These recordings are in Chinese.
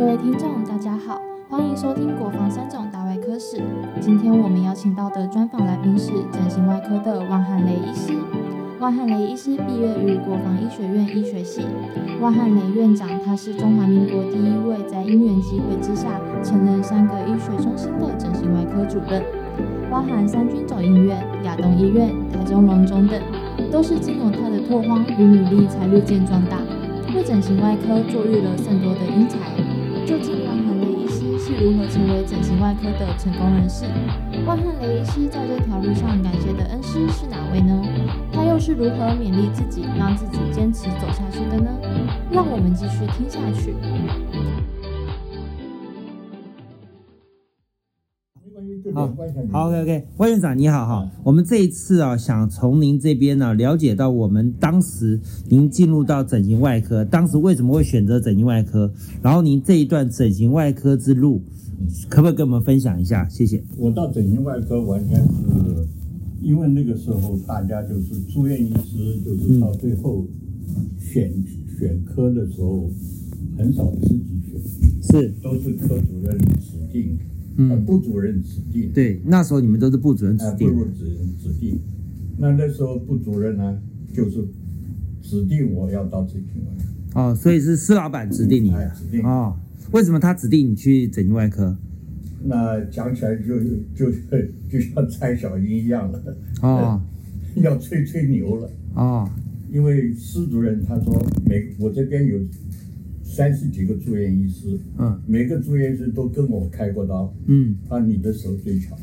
各位听众，大家好，欢迎收听《国防三种大外科史》。今天我们邀请到的专访来宾是整形外科的汪汉雷医师。汪汉雷医师毕业于国防医学院医学系。汪汉雷院长，他是中华民国第一位在因缘机会之下承认三个医学中心的整形外科主任，包含三军总医院、亚东医院、台中荣总等，都是经由他的拓荒与努力才日渐壮大，为整形外科坐育了甚多的英才。究竟万汉雷医师是如何成为整形外科的成功人士？万汉雷医师在这条路上感谢的恩师是哪位呢？他又是如何勉励自己，让自己坚持走下去的呢？让我们继续听下去。好，好，OK，OK，万院长你好哈，我们这一次啊，想从您这边呢了解到我们当时您进入到整形外科，当时为什么会选择整形外科，然后您这一段整形外科之路，可不可以跟我们分享一下？谢谢。我到整形外科完全是因为那个时候大家就是住院医师，就是到最后选选科的时候很少自己选，是，都是科主任指定。嗯，部主任指定。对，那时候你们都是部主任指定。部主任指定。那那时候部主任呢，就是指定我要到整形外科。哦，所以是施老板指定你的。指定。哦，为什么他指定你去整形外科？那讲起来就就就像蔡小英一样了。哦。要吹吹牛了。哦。因为施主任他说，没我这边有。三十几个住院医师，嗯，每个住院医师都跟我开过刀，嗯，啊，你的手最巧，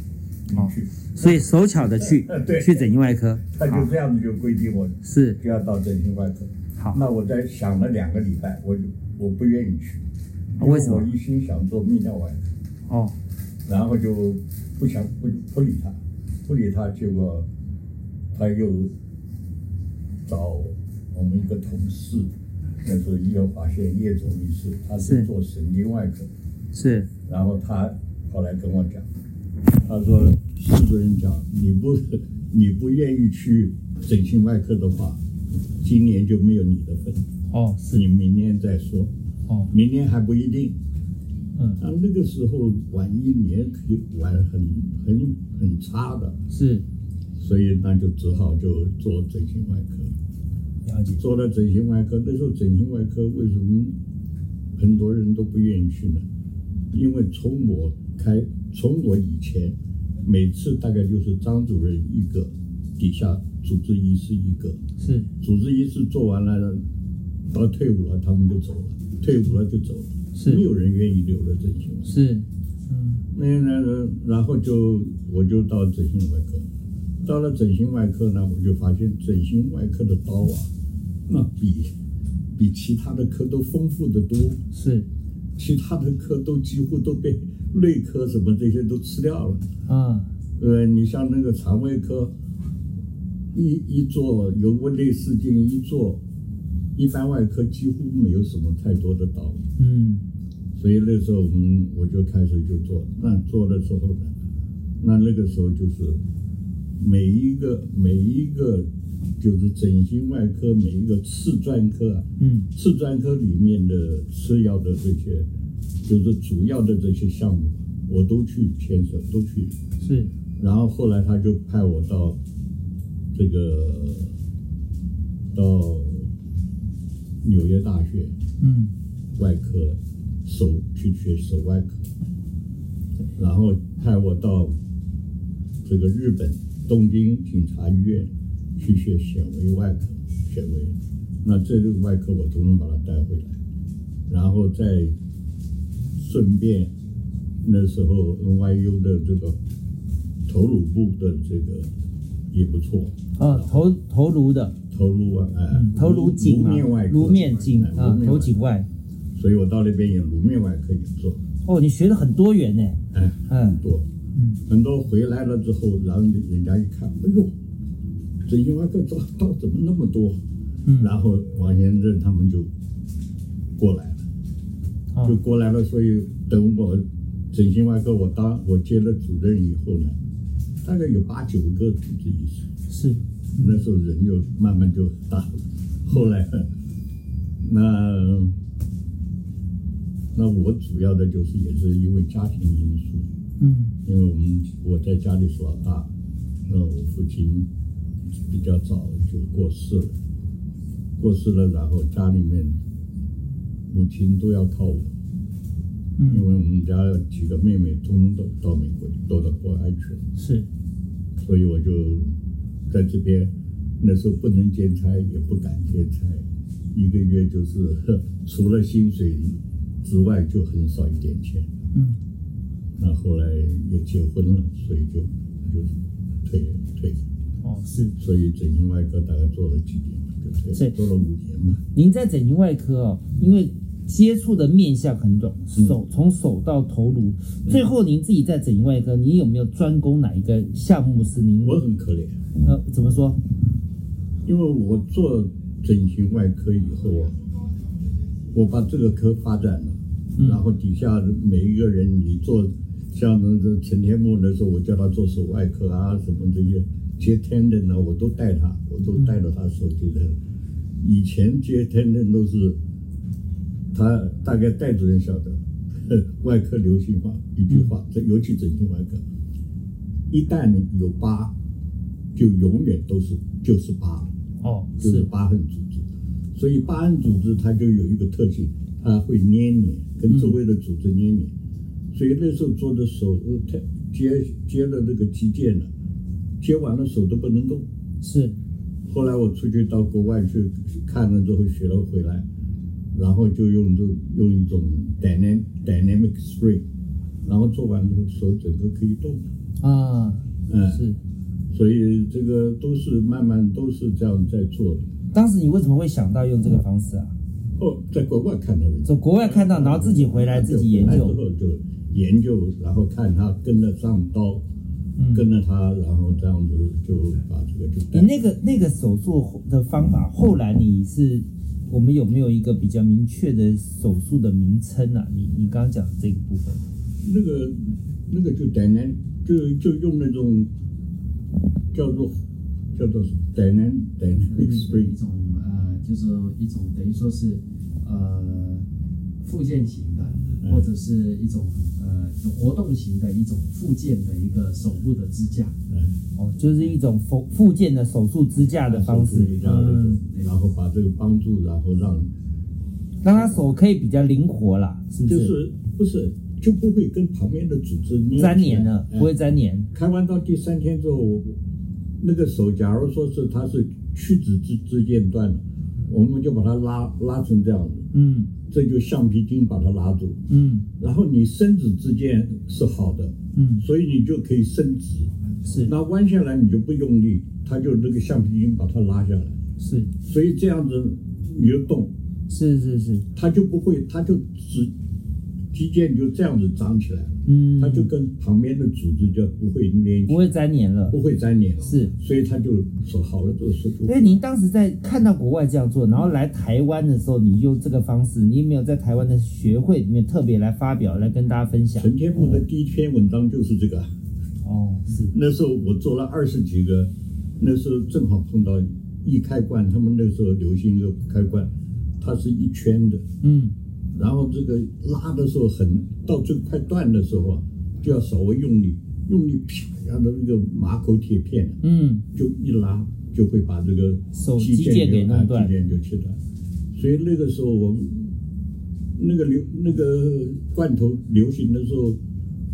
你去，所以手巧的去，对，去整形外科，他就这样子就规定我是。就要到整形外科。好，那我在想了两个礼拜，我就我不愿意去，为什么？我一心想做泌尿外科，哦，然后就不想不不理他，不理他，结果他又找我们一个同事。那是医药华现叶总医师，他是做神经外科，是。然后他后来跟我讲，他说：“施主任讲，你不 你不愿意去整形外科的话，今年就没有你的份。哦，是你明年再说。哦，明年还不一定。嗯，那那个时候晚一年可以晚很很很差的。是，所以那就只好就做整形外科。”做了整形外科，那时候整形外科为什么很多人都不愿意去呢？因为从我开，从我以前，每次大概就是张主任一个，底下主治医师一个，是。主治医师做完了，到退伍了他们就走了，退伍了就走了，是。没有人愿意留了整形。是，嗯，那那然后就我就到整形外科，到了整形外科呢，我就发现整形外科的刀啊。那比比其他的科都丰富的多，是，其他的科都几乎都被内科什么这些都吃掉了。啊，对，你像那个肠胃科，一一做有胃内视镜一做，一般外科几乎没有什么太多的刀。嗯，所以那时候我们我就开始就做，但做了之后呢，那那个时候就是每一个每一个。就是整形外科每一个次专科啊，嗯，次专科里面的吃药的这些，就是主要的这些项目，我都去牵手，都去。是。然后后来他就派我到这个到纽约大学，嗯，外科手去学手外科，然后派我到这个日本东京警察医院。去学显微外科，显微，那这个外科我都能把它带回来，然后再顺便那时候 NYU 的这个头颅部的这个也不错。啊，头头颅的？头颅外哎，头颅颈啊，颅面颈啊，头颈外，所以我到那边也颅面外科也做。哦，你学的很多元呢，哎，很多，嗯，很多回来了之后，然后人家一看，哎呦。整形外科刀刀怎么那么多？嗯，然后王先生他们就过来了，就过来了。所以等我整形外科我当我接了主任以后呢，大概有八九个主治医生。是，那时候人就慢慢就大了。后来那那我主要的就是也是因为家庭因素，嗯因为我们我在家里是老大，那我父亲比较早就过世了，过世了，然后家里面母亲都要靠我，因嗯，为我们家几个妹妹通通都到美国都到国外去了，是，所以我就在这边，那时候不能兼差，也不敢兼差，一个月就是呵除了薪水之外就很少一点钱。嗯。那后来也结婚了，所以就就退退，哦是。所以整形外科大概做了几年嘛，就退是，做了五年嘛。您在整形外科哦，因为接触的面相很广，嗯手从手到头颅，最后您自己在整形外科，您有没有专攻哪一个项目是您我很可怜，呃怎么说？因为我做整形外科以后啊，我把这个科发展了，嗯然后底下每一个人你做，像那个陈天木的时候，我叫他做手外科啊，什么这些接天的呢，我都带他，我都带着他手机的。以前接天的都是他大概戴主任晓得，外科流行话一句话，这尤其整形外科，一旦有疤，就永远都是就是疤了。哦就是疤痕组织，所以疤痕组织它就有一个特性，它会粘连，跟周围的组织粘黏。所以那时候做的手术太接接了那个肌腱了，接完了手都不能动。是后来我出去到国外去看了之后学了回来，然后就用这用一种 dynamic dynamic spring，然后做完之后手整个可以动。啊嗯，是。所以这个都是慢慢都是这样在做的。当时你为什么会想到用这个方式啊？哦，在国外看到的。从国外看到，然后自己回来自己研究。后就研究，然后看他跟得上刀，嗯跟着他，然后这样子就把这个就你那个那个手术的方法，后来你是我们有没有一个比较明确的手术的名称啊？你你刚刚讲的这个部分，那个那个就 dynamic 就就用那种叫做叫做 dynamic 对 dynamic 一 spring，种呃，就是一种等于说是呃附件型的，嗯。或者是一种活动型的一种附件的一个手部的支架。嗯，哦，就是一种附附件的手术支架的方式，嗯，，然后把这个帮助，然后让让他手可以比较灵活啦，是不？就是是不是就不会跟旁边的组织粘连了，哎。不会粘连。开完到第三天之后，我那个手，假如说是它是屈指之之间断了，我们就把它拉拉成这样子，嗯这就橡皮筋把它拉住，嗯。然后你伸直之间是好的，嗯，所以你就可以伸直。是。那弯下来你就不用力，它就那个橡皮筋把它拉下来，是。所以这样子你就动，是是是，它就不会，它就只肌腱就这样子长起来了，嗯，它就跟旁边的组织就不会粘不会粘连了不。会粘连了。是，所以它就说好了，这个手术所以您当时在看到国外这样做，然后来台湾的时候，你用这个方式，你有没有在台湾的学会里面特别来发表，来跟大家分享？陈天木的第一篇文章就是这个。哦，是，那时候我做了二十几个，那时候正好碰到易开罐，他们那时候流行一个开罐，它是一圈的，嗯然后这个拉的时候很到最快断的时候啊，就要稍微用力，用力啪，然后那个马口铁片嗯，就一拉就会把这个手肌肌腱给弄断肌腱就切断。所以那个时候我们那个流那个罐头流行的时候，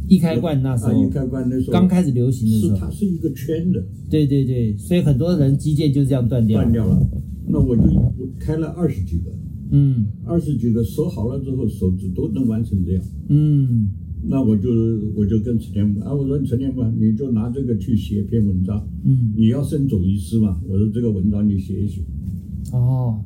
一开罐那时啊，候一开罐那时候刚开始流行的时是，它是一个圈的对对对，所以很多人肌腱就这样断掉断掉了。那我就我开了二十几个，嗯二十几个手好了之后，手指都能完成这样。嗯那我就我就跟陈天木啊，我说陈天木，你就拿这个去写一篇文章。嗯，你要升总医师嘛？我说这个文章你写一写。哦，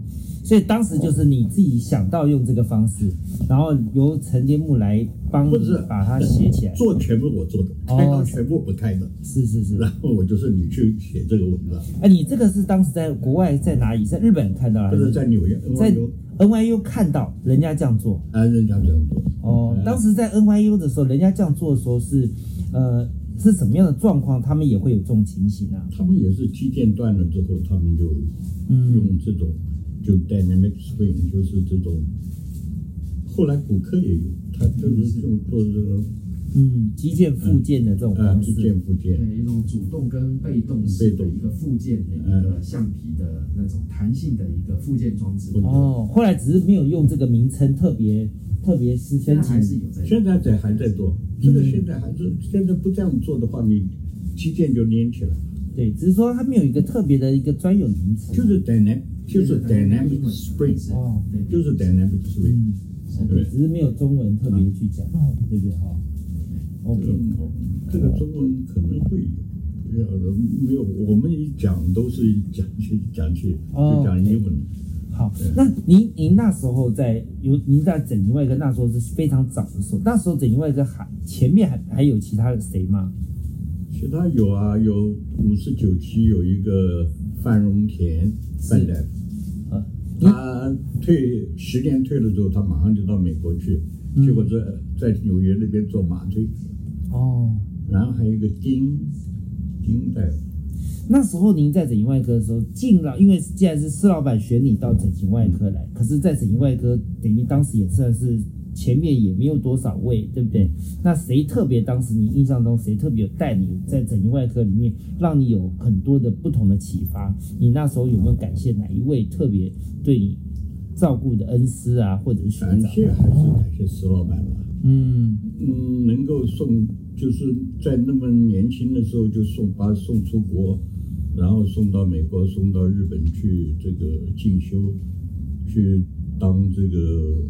所以当时就是你自己想到用这个方式，然后由陈天木来帮你把它写起来。做全部我做的，哦开刀全部不开的。是是是，然后我就是你去写这个文章，哎，你这个是当时在国外在哪里？在日本看到还不是在纽约，在 NYU 看到人家这样做？啊，人家这样做。哦，嗯当时在 NYU 的时候，人家这样做的时候是，呃，是什么样的状况？他们也会有这种情形啊？他们也是肌腱断了之后，他们就嗯用这种就 dynamic spring，就是这种后来骨科也有，他就是用做这个嗯，肌腱附件的这种呃方式，肌腱附件，对一种主动跟被动式的一个附件的一个橡皮的那种弹性的一个附件装置。哦，后来只是没有用这个名称，特别特别是申现在还是请。有在现在在还在做，这个现在还是现在不这样做的话，你肌腱就粘起来了，对，只是说它没有一个特别的一个专有名词。就是 dynamic 就是 dynamic spring，哦，对就是 dynamic spring。只是没有中文特别去讲，对不对？哈，OK，这个中文可能会有，没有，我们一讲都是讲去讲去，哦就讲英文。好，那您您那时候在有您在整形外科那时候是非常早的时候，那时候整形外科还前面还还有其他的谁吗？其他有啊，有五十九期有一个范荣田范大夫，啊，他退十年退了之后，他马上就到美国去，结果在在纽约那边做麻醉，哦，然后还有一个丁丁大夫，那时候您在整形外科的时候进了，因为既然是施老板选你到整形外科来，可是，在整形外科等于当时也算是前面也没有多少位，对不对？那谁特别当时你印象中谁特别有带你在整形外科里面，让你有很多的不同的启发？你那时候有没有感谢哪一位特别对你照顾的恩师啊，或者是学感长？谢还是感谢石老板吧。嗯嗯，能够送，就是在那么年轻的时候就送把送出国，然后送到美国，送到日本去这个进修，去当这个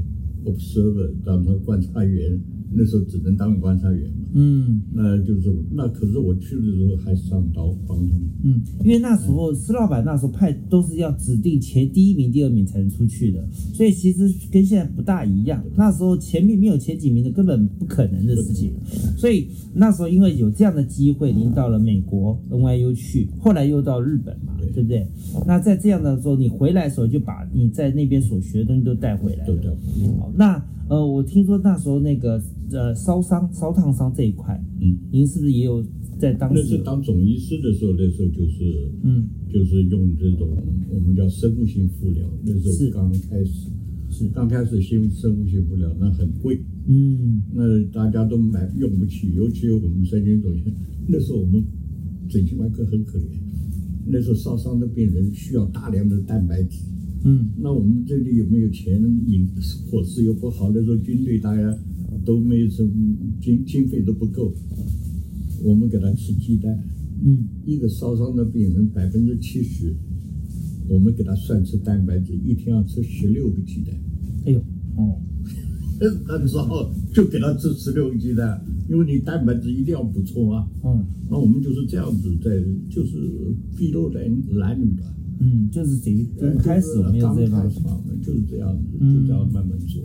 observer，当成观察员。那时候只能当观察员，嗯那就是那可是我去的时候还上刀帮他们。嗯，因为那时候施老板那时候派都是要指定前第一名、第二名才能出去的，所以其实跟现在不大一样。那时候前面没有前几名的根本不可能的事情，所以那时候因为有这样的机会，您到了美国 NYU 去，后来又到日本嘛，对对不对？那在这样的时候，你回来的时候就把你在那边所学的东西都带回来了。对对，好，那呃，我听说那时候那个呃烧伤、烧烫伤这一块，嗯，您是不是也有在当那时那？是当总医师的时候，那时候就是嗯，就是用这种我们叫生物性敷疗，那时是候刚开始，是刚开始新生物性敷疗那很贵，嗯那大家都买用不起，尤其我们神经总医那时候我们整形外科很可怜，那时候烧伤的病人需要大量的蛋白质，嗯那我们这里有没有钱？饮伙食又不好，那时候军队大家都没有什么经经费都不够，我们给他吃鸡蛋。嗯一个烧伤的病人百分之七十，我们给他算吃蛋白质，一天要吃十六个鸡蛋。哎呦，哦，那时候就给他吃十六个鸡蛋，因为你蛋白质一定要补充啊。嗯那我们就是这样子在，就是筚路蓝蓝缕的。嗯，就是等于刚开始我们有刚开始嘛，就是这样子，嗯就这样慢慢做。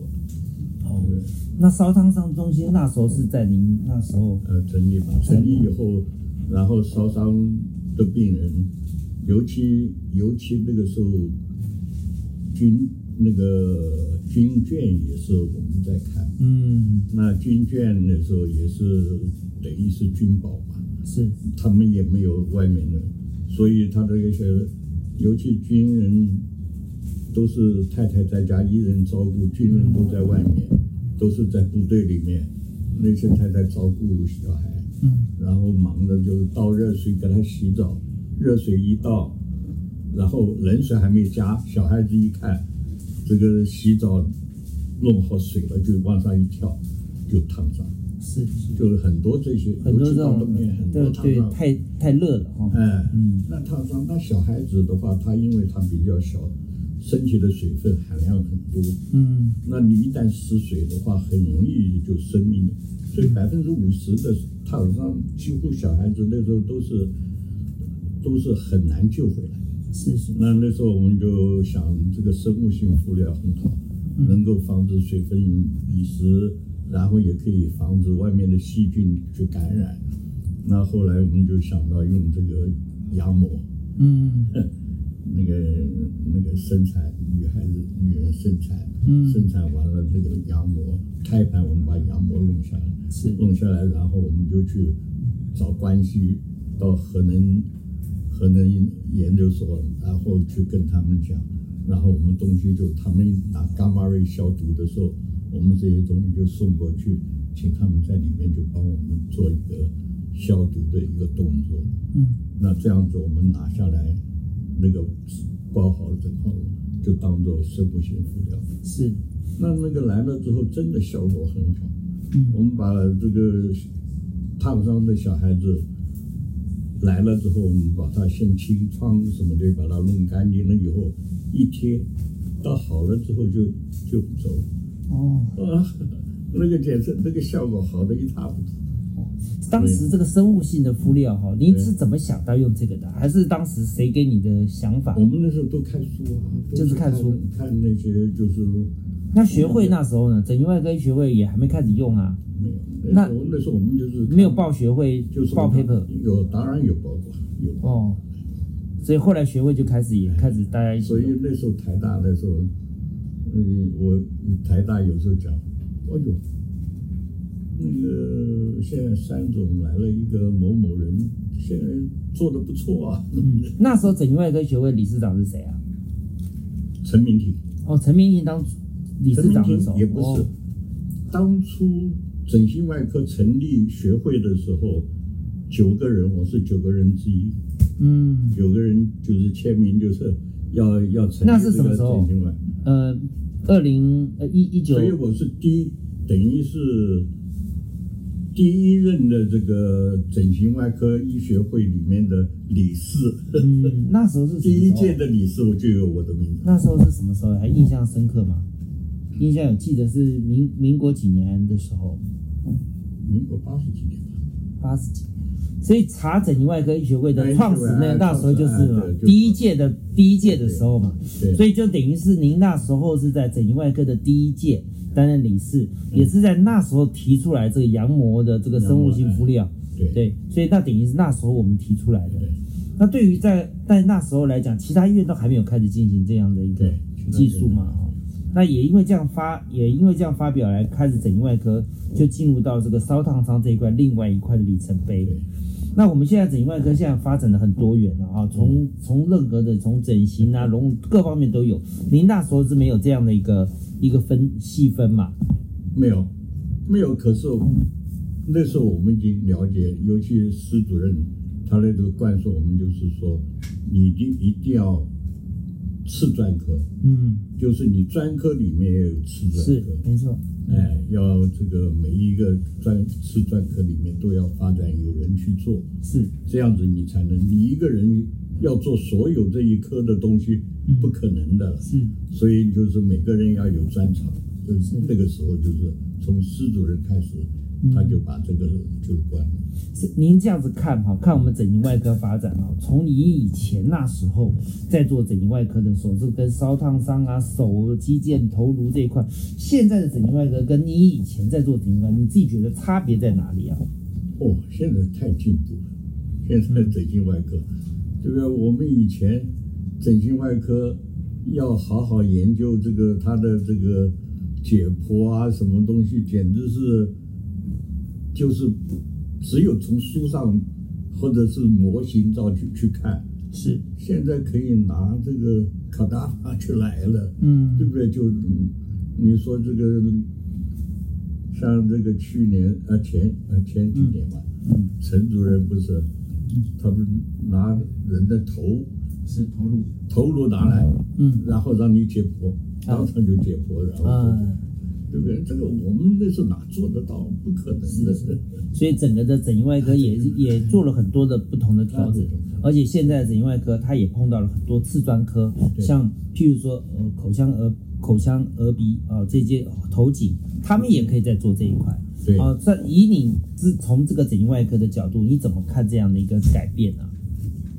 那烧烫伤中心那时候是在您那时候，呃，成立吧，成立以后，然后烧伤的病人，尤其尤其那个时候，军那个军眷也是我们在看，嗯，那军眷那时候也是等于是军保嘛，是，他们也没有外面的，所以他这个些，尤其军人都是太太在家一人照顾，军人都在外面，都是在部队里面，那些太太照顾小孩，嗯。然后忙的就是倒热水给他洗澡，热水一倒，然后冷水还没加，小孩子一看，这个洗澡弄好水了，就往上一跳，就烫伤，是是，就是很多这些，很多这种到冬天很对多烫伤。对太太热了哈，哎，嗯。那烫伤，那小孩子的话，他因为他比较小，身体的水分含量很多，嗯那你一旦失水的话，很容易就生命。所以百分之五十的烫伤，几乎小孩子那时候都是都是很难救回来。是是，那那时候我们就想，这个生物性敷料很好，能够防止水分遗失，然后也可以防止外面的细菌去感染。那后来我们就想到用这个羊膜，嗯 那个那个生产女孩子女人生产，嗯。生产完了这个羊膜胎盘，我们把羊膜弄下来，是。弄下来，然后我们就去找关系到核能核能研究所，然后去跟他们讲，然后我们东西就他们拿伽马瑞消毒的时候，我们这些东西就送过去，请他们在里面就帮我们做一个消毒的一个动作。嗯，那这样子我们拿下来那个包好了之后，就当做生物性辅料。是，那那个来了之后，真的效果很好。嗯，我们把这个烫伤的小孩子来了之后，我们把它先清创什么的，把它弄干净了以后，一贴，到好了之后就就走。哦，啊，那个检测那个效果好的一塌糊涂。当时这个生物性的敷料哈，你是怎么想到用这个的？还是当时谁给你的想法？我们那时候都看书啊，就是看书，看那些就是。那学会那时候呢？整形外科学会也还没开始用啊。没有。那那时候我们就是没有报学会，就是报 paper。有，当然有报过，有。哦。所以后来学会就开始也开始大家一起。所以那时候台大那时候，嗯，我台大有时候讲，哎呦。那个现在三总来了一个某某人，现在做的不错啊。嗯，那时候整形外科学会理事长是谁啊？陈明廷。哦，陈明廷当理事长的时候，也不是。当初整形外科成立学会的时候，九个人，我是九个人之一。嗯。九个人就是签名，就是要要成立那是什么时候？呃，二零呃一一九。所以我是第一，等于是。第一任的这个整形外科医学会里面的理事，嗯，那时候是第一届的理事，我就有我的名字。那时候是什么时候？还印象深刻吗？印象有记得是民民国几年的时候？民国八十几年吧。八十几年。所以查整形外科医学会的创始那那时候就是嘛，第一届的第一届的时候嘛，所以就等于是您那时候是在整形外科的第一届。担任理事，也是在那时候提出来这个羊膜的这个生物性敷料，对，所以那等于是那时候我们提出来的。那对于在在那时候来讲，其他医院都还没有开始进行这样的一个技术嘛，哈。那也因为这样发，也因为这样发表来开始整形外科就进入到这个烧烫伤这一块另外一块的里程碑。那我们现在整形外科现在发展的很多元了啊，从从任何的从整形啊、容各方面都有。您那时候是没有这样的一个。一个分细分嘛，没有，没有。可是那时候我们已经了解，尤其施主任他那个灌输我们，就是说，你一定一定要次专科，嗯，就是你专科里面也有次专科，没错。哎，要这个每一个专次专科里面都要发展有人去做，是。这样子你才能，你一个人要做所有这一科的东西。不可能的，嗯，所以就是每个人要有专长，就是那个时候就是从施主任开始，他就把这个就关了。是您这样子看哈，看我们整形外科发展哈，从你以前那时候在做整形外科的时候，是跟烧烫伤啊、手肌腱、头颅这一块，现在的整形外科跟你以前在做整形外科，你自己觉得差别在哪里啊？哦，现在太进步了，现在整形外科，这个我们以前。整形外科要好好研究这个他的这个解剖啊，什么东西，简直是就是只有从书上或者是模型照去去看。是，现在可以拿这个卡达法去来了，嗯，对不对？就你说这个像这个去年啊前啊前几年吧，嗯，陈主任不是，他不是拿人的头。是头颅，头颅拿来，嗯，然后让你解剖，当场就解剖，然后，对不对？这个我们那时候哪做得到？不可能的。所以整个的整形外科也 也做了很多的不同的调整，而且现在整形外科它也碰到了很多次专科，像譬如说呃口腔耳口腔耳鼻啊这些头颈，他们也可以在做这一块。对。啊，在以你是从这个整形外科的角度，你怎么看这样的一个改变呢？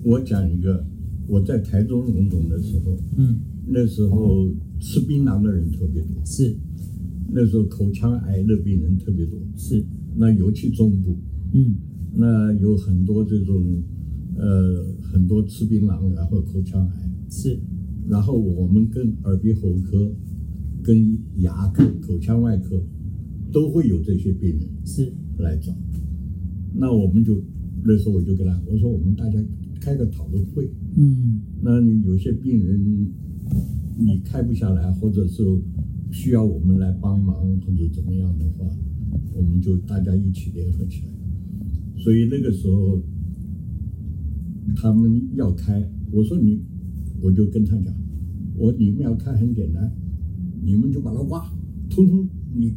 我讲一个。我在台中荣总的时候，嗯，那时候吃槟榔的人特别多，是，那时候口腔癌的病人特别多，是，那尤其中部，嗯，那有很多这种，呃，很多吃槟榔然后口腔癌，是，然后我们跟耳鼻喉科、跟牙科、口腔外科都会有这些病人是来找，那我们就那时候我就跟他我说我们大家。开个讨论会，嗯，那你有些病人你开不下来，或者是需要我们来帮忙或者怎么样的话，我们就大家一起联合起来。所以那个时候他们要开，我说你，我就跟他讲，我你们要开很简单，你们就把它挖，通通你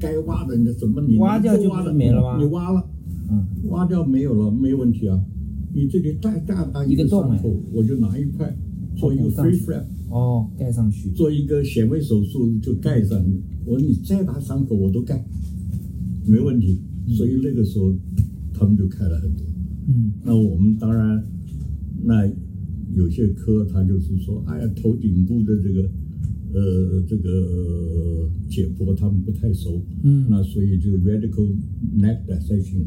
该挖的你什么你挖掉就挖了没了吗？你挖了，嗯，挖掉没有了，没问题啊。你这里再大大一个洞伤口，我就拿一块做一个 free flap。哦，盖上去，做一个显微手术就盖上去。我说你再大伤口我都盖，没问题。所以那个时候他们就开了很多。嗯，那我们当然，那有些科他就是说，哎呀，头颈部的这个呃这个解剖他们不太熟。嗯，那所以就 radical neck dissection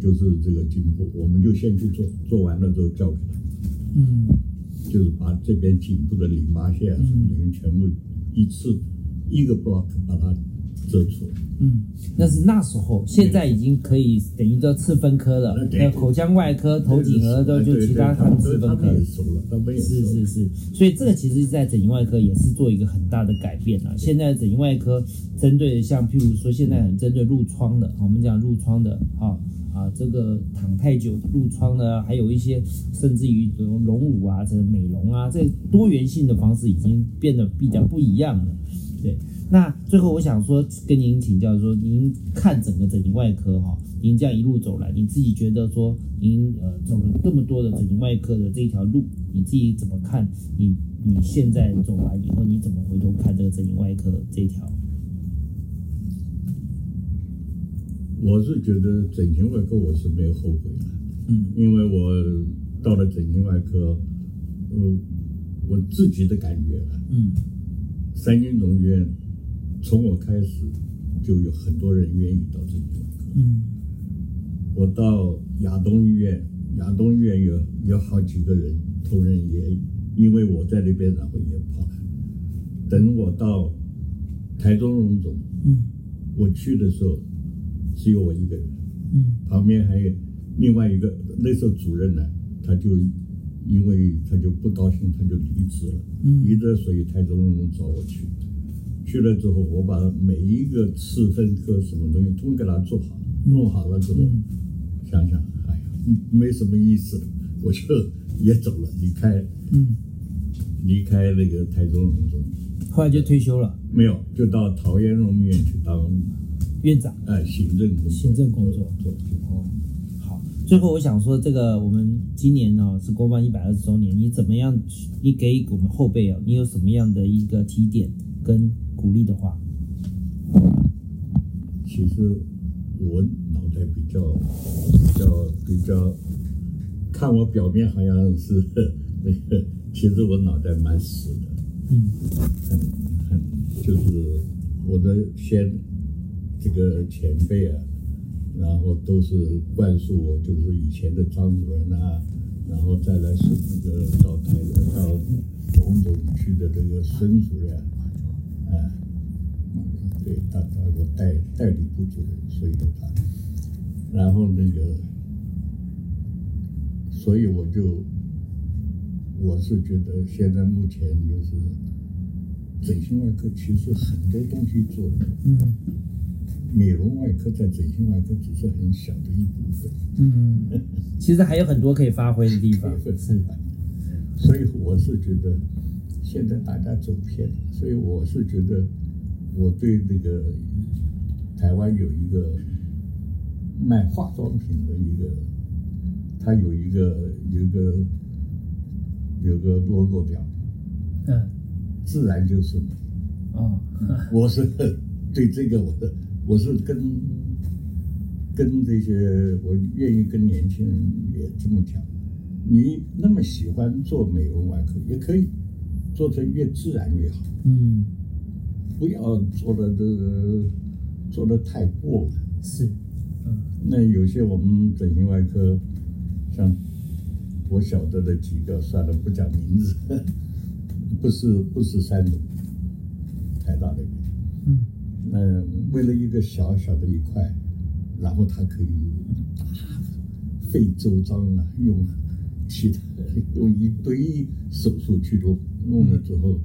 就是这个颈部，我们就先去做，做完了之后交给他。嗯。就是把这边颈部的淋巴腺什么的全部一次一个 block 把它遮住。嗯，那是那时候，现在已经可以等于说次分科了。那口腔外科、头颈额都就其他他们次分科。是是是，所以这个其实，在整形外科也是做一个很大的改变啊。现在整形外科针对像譬如说，现在很针对褥疮的，我们讲褥疮的啊。啊，这个躺太久褥疮呢，还有一些甚至于这种隆乳啊，这个美容啊，这多元性的方式已经变得比较不一样了。对，那最后我想说，跟您请教说，您看整个整形外科哈，您这样一路走来，你自己觉得说，您呃走了这么多的整形外科的这一条路，你自己怎么看？你你现在走完以后，你怎么回头看这个整形外科这条？我是觉得整形外科我是没有后悔的，嗯，因为我到了整形外科，呃，我自己的感觉啊，嗯，三军总医院从我开始就有很多人愿意到这里来，嗯，我到亚东医院，亚东医院有有好几个人同仁也因为我在那边，然后也跑。来，等我到台中荣总，嗯，我去的时候。只有我一个人，嗯，旁边还有另外一个，那时候主任呢，他就因为他就不高兴，他就离职了，嗯，离职所以台中荣总找我去，去了之后，我把每一个次分科什么东西都给他做好，弄好了之后，想想，哎呀，没什么意思，我就也走了，离开，嗯，离开那个台中农中，后来就退休了，没有，就到桃园荣民院去当。院长，哎，行政工作，行政工作，做哦。好，最后我想说，这个我们今年呢是国防一百二十周年，你怎么样？你给我们后辈啊，你有什么样的一个提点跟鼓励的话？其实我脑袋比较比较比较，看我表面好像是那个，其实我脑袋蛮死的，嗯，很很就是我的先。这个前辈啊，然后都是灌输我，就是以前的张主任啊，然后再来是那个到台到龙总去的这个孙主任，啊，对，他他我代代理部主任，所以他，然后那个，所以我就，我是觉得现在目前就是整形外科其实很多东西做的，嗯。美容外科在整形外科只是很小的一部分，嗯，其实还有很多可以发挥的地方。是，所以我是觉得现在大家走偏，所以我是觉得我对那个台湾有一个卖化妆品的一个，他有一个有一个有个 logo 表，嗯，自然就是美。哦，我是对这个我的。我是跟跟这些，我愿意跟年轻人也这么讲。你那么喜欢做美容外科，也可以做成越自然越好。嗯，不要做的这个做的太过了。是，嗯。那有些我们整形外科，像我晓得的几个，算了，不讲名字，不是不是三种，台大那边。嗯。那为了一个小小的一块，然后他可以费周章啊，用其他用一堆手术去弄，弄了之后，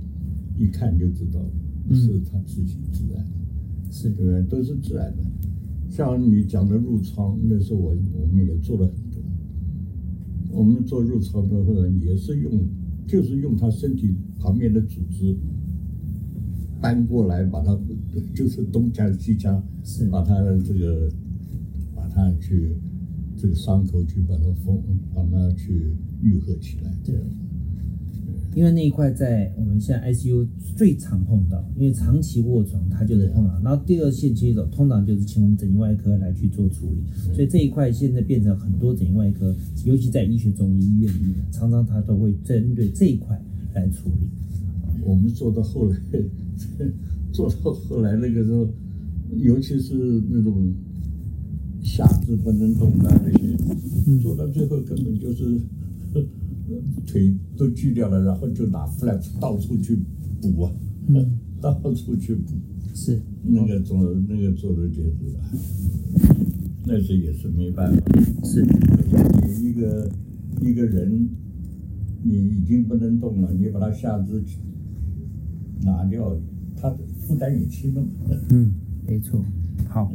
一看就知道是他自己自然，是对不对？都是自然的。像你讲的褥疮，那时候我我们也做了很多。我们做褥疮的话，也是用，就是用他身体旁边的组织搬过来，把它就是东加西加，是把它这个把它去这个伤口去把它缝，把它去愈合起来。对。因为那一块在我们现在 ICU 最常碰到，因为长期卧床，它就是碰到。然后第二线接手，通常就是请我们整形外科来去做处理。所以这一块现在变成很多整形外科，尤其在医学中医院里面，常常他都会针对这一块来处理。我们做到后来，做到后来那个时候，尤其是那种下肢不能动的那些，做到最后根本就是。腿都锯掉了，然后就拿 flaps 到处去补啊，嗯，到处去补，是。那个做那个做的就是，那是也是没办法，是，你一个一个人，你已经不能动了，你把他下肢拿掉，他负担也轻了嘛，嗯，没错，好，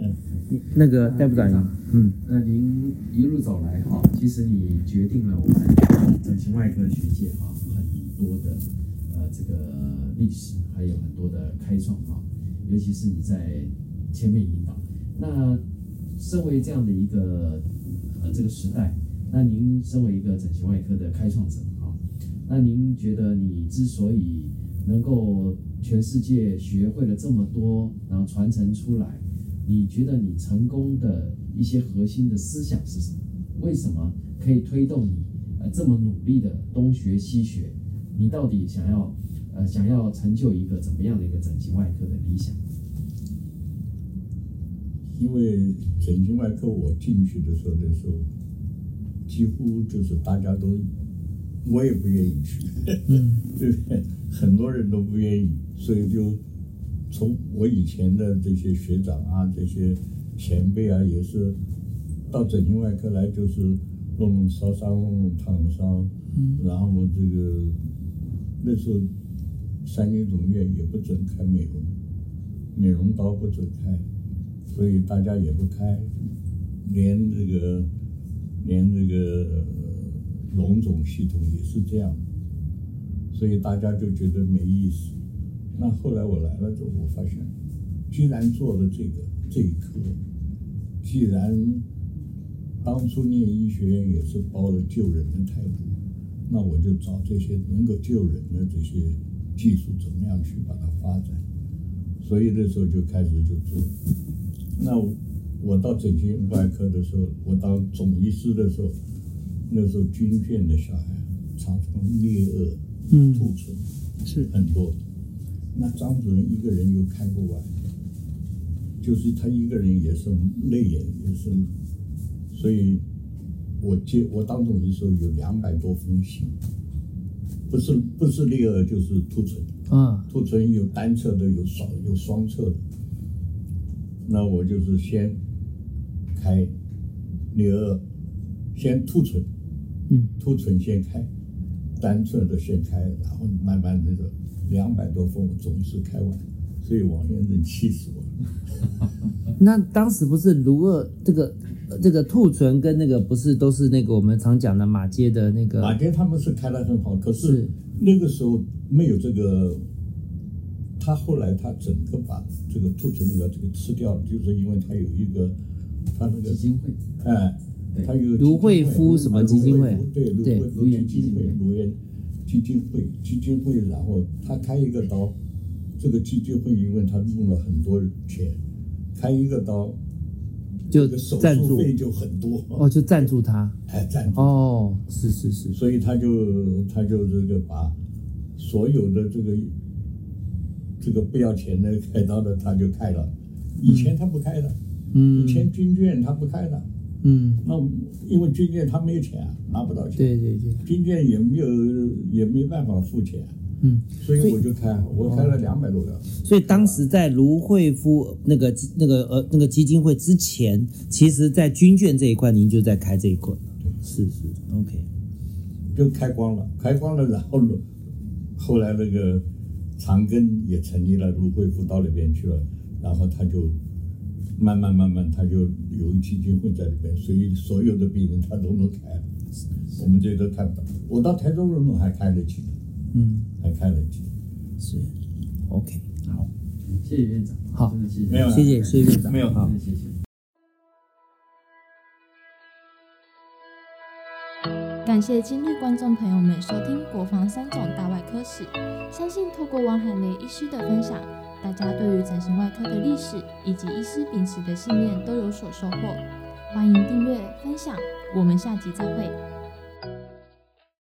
嗯那个戴部长，嗯，那您一路走来哈，其实你决定了我们整形外科学界哈很多的呃这个历史，还有很多的开创哈，尤其是你在前面引导。那身为这样的一个呃这个时代，那您身为一个整形外科的开创者哈，那您觉得你之所以能够全世界学会了这么多，然后传承出来？你觉得你成功的一些核心的思想是什么？为什么可以推动你呃这么努力的东学西学？你到底想要呃想要成就一个怎么样的一个整形外科的理想？因为整形外科我进去的时候的时候，几乎就是大家都，我也不愿意去，嗯，对不对？很多人都不愿意，所以就。从我以前的这些学长啊，这些前辈啊，也是到整形外科来，就是弄弄烧伤、弄弄烫伤，嗯然后这个那时候三军总院也不准开美容，美容刀不准开，所以大家也不开，连这个连这个龙总系统也是这样，所以大家就觉得没意思。那后来我来了之后，我发现，既然做了这个这一科，既然当初念医学院也是抱了救人的态度，那我就找这些能够救人的这些技术，怎么样去把它发展。所以那时候就开始就做。那我到整形外科的时候，我当总医师的时候，那时候军眷的小孩常常裂腭、兔唇，是很多。那张主任一个人又看不完，就是他一个人也是泪眼也是，所以，我接我当总的时候有两百多封信，不是不是裂腭就是兔唇，啊，兔唇有单侧的有双有双侧的，那我就是先开裂腭，先兔唇，嗯，兔唇先开，单侧的先开，然后慢慢这个。两百多封总是开完，所以王先生气死我了。那当时不是卢二这个这个兔唇跟那个不是都是那个我们常讲的马街的那个马街他们是开的很好，可是那个时候没有这个，他后来他整个把这个兔唇那个这个吃掉了，就是因为他有一个他那个基金会，哎，他有卢惠夫什么基金会？对，卢惠夫基金会，卢延。基金会，基金会，然后他开一个刀，这个基金会因为他用了很多钱，开一个刀，就赞助。费就很多。哦，就赞助他，哎，赞助。哦，是是是，所以他就他就这个把所有的这个这个不要钱的开刀的他就开了，以前他不开的，嗯，以前军眷他不开的。嗯，那因为军舰他没有钱，拿不到钱。对对对，军舰也没有，也没办法付钱。嗯，所以我就开，我开了两百多个。所以当时在卢惠夫那个那个呃那个基金会之前，其实在军舰这一块，您就在开这一块。对，是是，OK，就开光了，开光了，然后后来那个长庚也成立了卢惠夫到那边去了，然后他就慢慢慢慢他就有一基金会在里面，所以所有的病人他都能开，我们这都看不到。我到台中荣总还开得起，嗯，还开得起。是，OK，好，谢谢院长，好谢谢，没有了谢谢谢谢院长，没有好谢谢。感谢今日观众朋友们收听《国防三种大外科史》，相信透过王海雷医师的分享，大家对于整形外科的历史以及医师秉持的信念都有所收获。欢迎订阅分享，我们下集再会。